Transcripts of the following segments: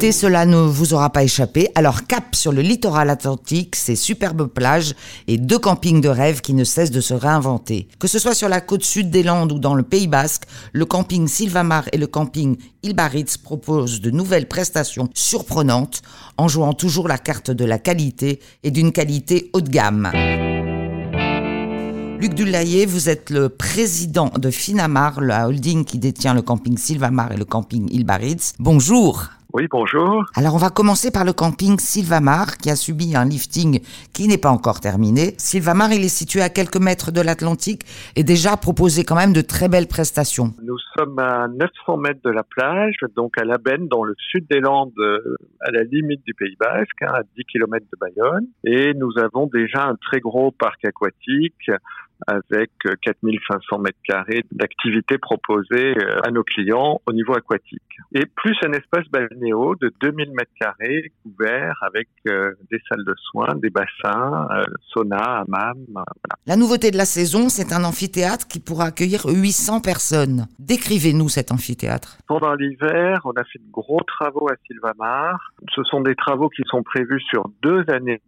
Cela ne vous aura pas échappé. Alors cap sur le littoral atlantique, ces superbes plages et deux campings de rêve qui ne cessent de se réinventer. Que ce soit sur la côte sud des Landes ou dans le Pays Basque, le camping Sylvamar et le camping Ilbaritz proposent de nouvelles prestations surprenantes en jouant toujours la carte de la qualité et d'une qualité haut de gamme. Luc Dulayer, vous êtes le président de Finamar, la holding qui détient le camping Sylvamar et le camping Ilbaritz. Bonjour. Oui, bonjour. Alors on va commencer par le camping Sylvamar qui a subi un lifting qui n'est pas encore terminé. Sylvamar, il est situé à quelques mètres de l'Atlantique et déjà proposé quand même de très belles prestations. Nous sommes à 900 mètres de la plage, donc à La Benne, dans le sud des Landes, euh, à la limite du Pays Basque, hein, à 10 km de Bayonne. Et nous avons déjà un très gros parc aquatique avec 4500 euh, mètres carrés d'activités proposées euh, à nos clients au niveau aquatique. Et plus un espace balnéo de 2000 mètres carrés couvert avec euh, des salles de soins, des bassins, sauna, hammam. Voilà. La nouveauté de la saison, c'est un amphithéâtre qui pourra accueillir 800 personnes. Décrivez-nous cet amphithéâtre. Pendant l'hiver, on a fait de gros travaux à Sylvamar. Ce sont des travaux qui sont prévus sur deux années.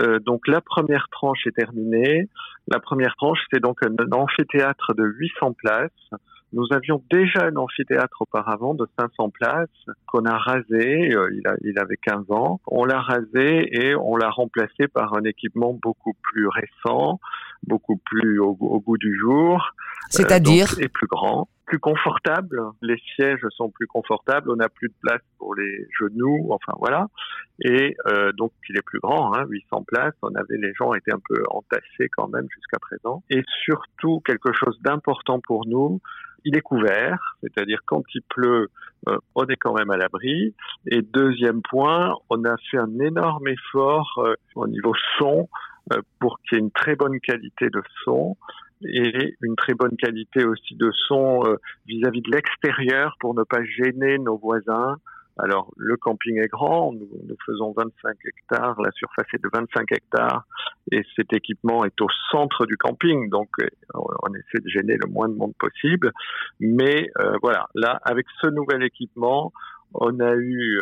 Euh, donc la première tranche est terminée. La première tranche, c'est donc un, amphithéâtre de 800 places. Nous avions déjà un amphithéâtre auparavant de 500 places qu'on a rasé. Euh, il, a, il avait 15 ans. On l'a rasé et on l'a remplacé par un équipement beaucoup plus récent, beaucoup plus au, goût du jour. C'est-à-dire euh, Et plus grand plus confortable. Les sièges sont plus confortables. On n'a plus de place pour les genoux. Enfin voilà. Et euh, donc il est plus grand, hein, 800 places. On avait les gens étaient un peu entassés quand même jusqu'à présent. Et surtout quelque chose d'important pour nous. Il est couvert, c'est-à-dire quand il pleut, euh, on est quand même à l'abri. Et deuxième point, on a fait un énorme effort euh, au niveau son pour qu'il y ait une très bonne qualité de son et une très bonne qualité aussi de son euh, vis-à-vis de l'extérieur pour ne pas gêner nos voisins. Alors, le camping est grand, nous, nous, faisons 25 hectares, la surface est de 25 hectares, et cet équipement est au centre du camping, donc euh, on essaie de gêner le moins de monde possible. Mais euh, voilà, là, avec ce nouvel équipement, on a eu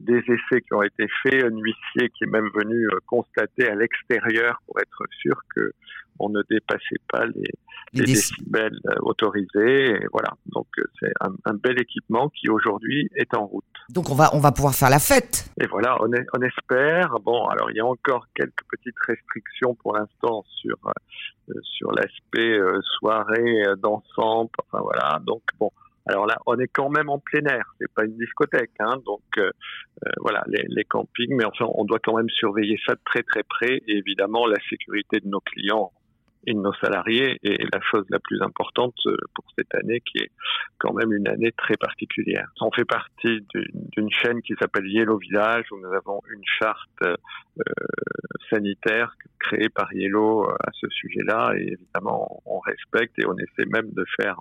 des essais qui ont été faits, un huissier qui est même venu constater à l'extérieur pour être sûr que on ne dépassait pas les, décibels euh, autorisés. Et voilà, donc euh, c'est un, bel équipement qui aujourd'hui est en route. Donc on va on va pouvoir faire la fête. Et voilà, on, on espère. Bon, alors il y a encore quelques petites restrictions pour l'instant sur euh, sur l'aspect soirée dansante. Enfin voilà, donc bon. Alors là, on est quand même en plein air, c'est pas une discothèque, hein, donc voilà les, les, campings, mais enfin on doit quand même surveiller ça très très près, et évidemment la sécurité de nos clients et de nos salariés. Est la chose la plus importante euh, pour cette année qui est quand même une année très particulière. On fait partie d'une chaîne qui s'appelle Yellow Village où nous avons une charte euh, sanitaire créée par Yellow euh, à ce sujet-là. Et évidemment on respecte et on essaie même de faire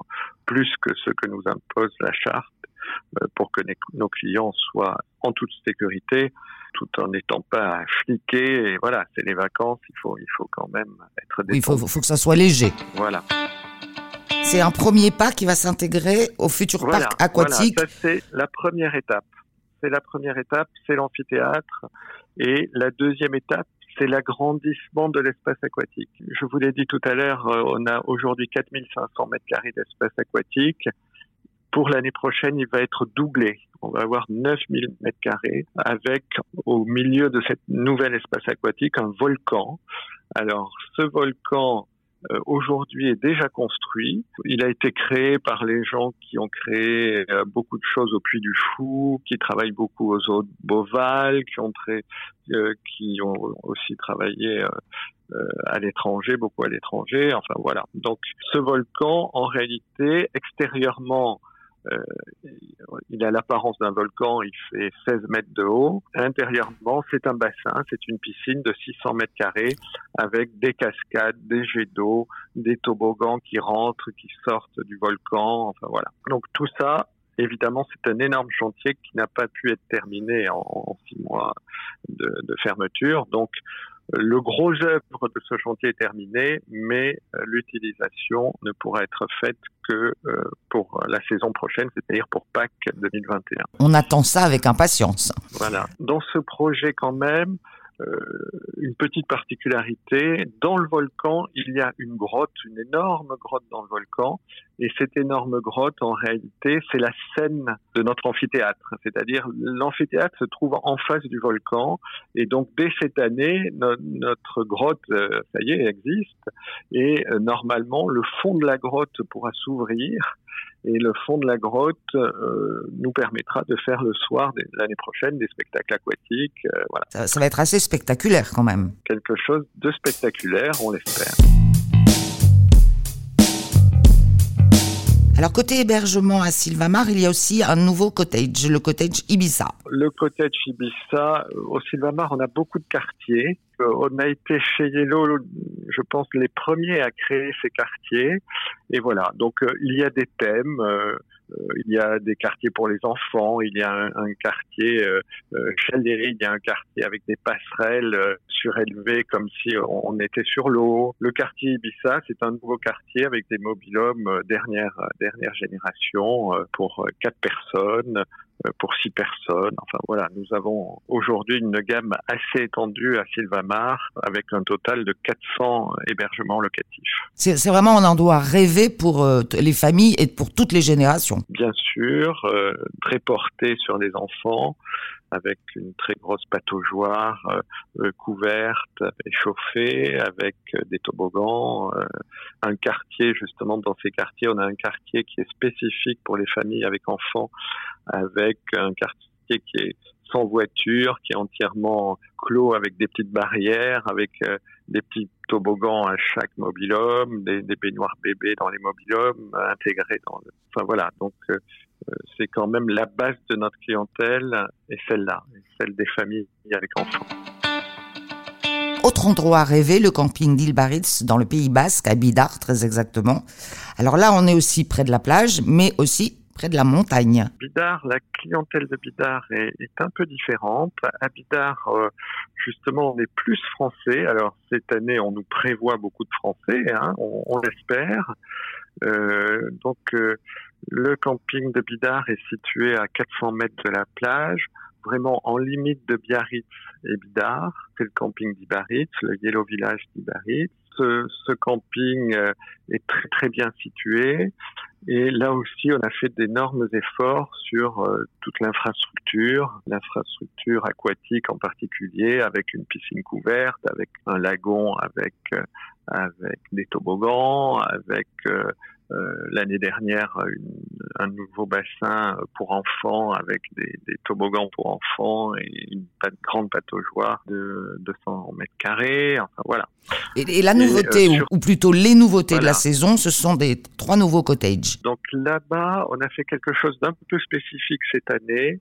plus que ce que nous impose la charte pour que nos clients soient en toute sécurité tout en n'étant pas fliqués. Et voilà, c'est les vacances, il faut, il faut quand même être détendu. il faut, faut que ça soit léger. Voilà. C'est un premier pas qui va s'intégrer au futur parc aquatique. Voilà, c'est la première étape. C'est la première étape, c'est l'amphithéâtre. Et la deuxième étape, c'est l'agrandissement de l'espace aquatique. Je vous l'ai dit tout à l'heure, euh, on a aujourd'hui 4500 mètres carrés d'espace aquatique. Pour l'année prochaine, il va être doublé. On va avoir 9000 mètres carrés avec au milieu de cet nouvel espace aquatique un volcan. Alors, ce volcan euh, aujourd'hui est déjà construit. Il a été créé par les gens qui ont créé euh, beaucoup de choses au Puy du Fou, qui travaillent beaucoup aux eaux de Beauval, qui ont, euh, qui ont aussi travaillé à l'étranger, beaucoup à l'étranger. Enfin voilà. Donc ce volcan, en réalité, extérieurement, euh, il a l'apparence d'un volcan, il fait 16 mètres de haut. Intérieurement, c'est un bassin, c'est une piscine de 600 mètres carrés avec des cascades, des jets d'eau, des toboggans qui rentrent, qui sortent du volcan. Enfin voilà. Donc tout ça, évidemment, c'est un énorme chantier qui n'a pas pu être terminé en, six mois de, de fermeture. Donc le gros œuvre de ce chantier est terminé, mais l'utilisation ne pourra être faite que pour la saison prochaine, c'est-à-dire pour Pâques 2021. On attend ça avec impatience. Voilà. Dans ce projet quand même, euh, une petite particularité. Dans le volcan, il y a une grotte, une énorme grotte dans le volcan. Et cette énorme grotte, en réalité, c'est la scène de notre amphithéâtre. C'est-à-dire, l'amphithéâtre se trouve en face du volcan. Et donc, dès cette année, notre grotte, euh, ça y est, existe. Et euh, normalement, le fond de la grotte pourra s'ouvrir et le fond de la grotte euh, nous permettra de faire le soir de l'année prochaine des spectacles aquatiques. Euh, voilà. Ça, ça va être assez spectaculaire quand même. Quelque chose de spectaculaire, on l'espère. Alors côté hébergement à Sylvamar, il y a aussi un nouveau cottage, le cottage Ibiza. Le cottage Ibiza, euh, au Sylvamar, on a beaucoup de quartiers. On a été chez Yellow, je pense, les premiers à créer ces quartiers. Et voilà, donc euh, il y a des thèmes. il y a des quartiers pour les enfants, il y a un, quartier euh, il y a un quartier avec des passerelles surélevées comme si on, était sur l'eau. Le quartier Ibiza, c'est un nouveau quartier avec des mobilhomes dernière dernière génération pour quatre personnes, pour six personnes. Enfin voilà, nous avons aujourd'hui une gamme assez étendue à Sylvamar avec un total de 400 hébergements locatifs. C'est vraiment un endroit rêvé pour euh, les familles et pour toutes les générations. Bien sûr, euh, très porté sur les enfants avec une très grosse pataugeoire euh, euh couverte et chauffée, avec euh, des toboggans, euh, un quartier justement dans ces quartiers, on a un quartier qui est spécifique pour les familles avec enfants, avec un quartier qui est sans voiture, qui est entièrement clos avec des petites barrières, avec des petits toboggans à chaque mobilhome, des, des baignoires bébés dans les mobilhomes, intégrés dans le... Enfin voilà, donc euh, c'est quand même la base de notre clientèle et celle-là, celle des familles avec enfants. Autre endroit rêvé, le camping d'Ilbaritz dans le Pays Basque, à Bidar très exactement. Alors là, on est aussi près de la plage, mais aussi près de la montagne. Bidar, la clientèle de Bidar est, un peu différente. À Bidar, euh, justement, on est plus français. Alors cette année, on nous prévoit beaucoup de français, hein, on, l'espère. Euh, donc le camping de Bidar est situé à 400 mètres de la plage, vraiment en limite de Biarritz et Bidar. C'est le camping d'Ibaritz, le Yellow Village d'Ibaritz. Ce, camping euh, est très très bien situé et là aussi on a fait d'énormes efforts sur euh, toute l'infrastructure, l'infrastructure aquatique en particulier, avec une piscine couverte, avec un lagon, avec euh, avec des toboggans, avec l'année dernière un nouveau bassin pour enfants avec des, des toboggans pour enfants et une grande pataugeoire de 200 mètres carrés. Enfin voilà. Et, la nouveauté, euh, ou, plutôt les nouveautés de la saison, ce sont des trois nouveaux cottages. Donc là-bas, on a fait quelque chose d'un peu spécifique cette année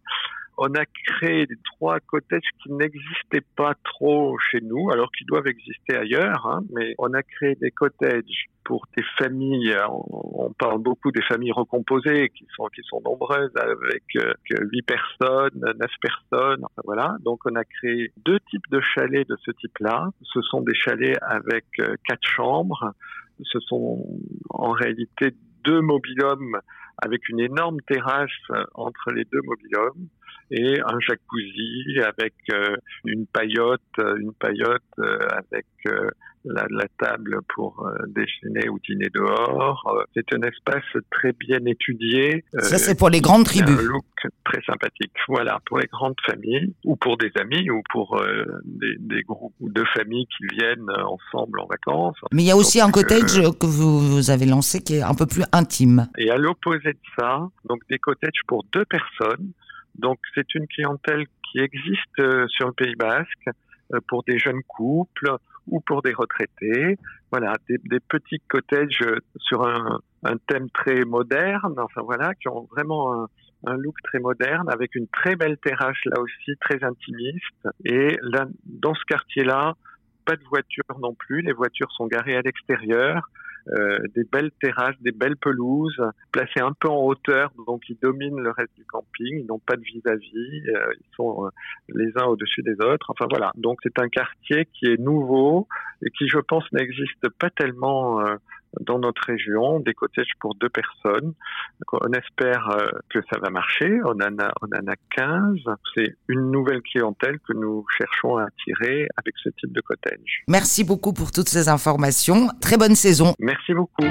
on a créé des trois cottages qui n'existaient pas trop chez nous, alors qu'ils doivent exister ailleurs, hein, mais on a créé des cottages pour des familles, on, parle beaucoup des familles recomposées qui sont qui sont nombreuses avec euh, huit personnes, neuf personnes, enfin voilà. Donc on a créé deux types de chalets de ce type-là. Ce sont des chalets avec euh, quatre chambres. Ce sont en réalité deux mobilhommes avec une énorme terrasse euh, entre les deux mobilhommes et un jacuzzi avec euh, une paillote, euh, une paillote avec la, la, table pour déjeuner ou dîner dehors. C'est un espace très bien étudié. Ça, c'est pour les grandes tribus. Un look très sympathique. Voilà, pour les grandes familles ou pour des amis ou pour des, des, groupes de familles qui viennent ensemble en vacances. Mais il y a aussi un cottage que vous, vous avez lancé qui est un peu plus intime. Et à l'opposé de ça, donc des cottages pour deux personnes. Donc c'est une clientèle qui existe euh, sur le Pays Basque euh, pour des jeunes couples ou pour des retraités. Voilà, des, petits cottages sur un, thème très moderne, enfin voilà, qui ont vraiment un, look très moderne avec une très belle terrasse là aussi très intimiste. Et là, dans ce quartier-là, pas de voitures non plus, les voitures sont garées à l'extérieur euh, des belles terrasses, des belles pelouses, placées un peu en hauteur, donc ils dominent le reste du camping. Ils n'ont pas de vis-à-vis, euh, ils sont euh, les uns au-dessus des autres. Enfin voilà, donc c'est un quartier qui est nouveau et qui, je pense, n'existe pas tellement dans notre région, des cottages pour deux personnes. On espère euh, que ça va marcher. On en a, on en a 15. C'est une nouvelle clientèle que nous cherchons à attirer avec ce type de cottage. Merci beaucoup pour toutes ces informations. Très bonne saison. Merci beaucoup.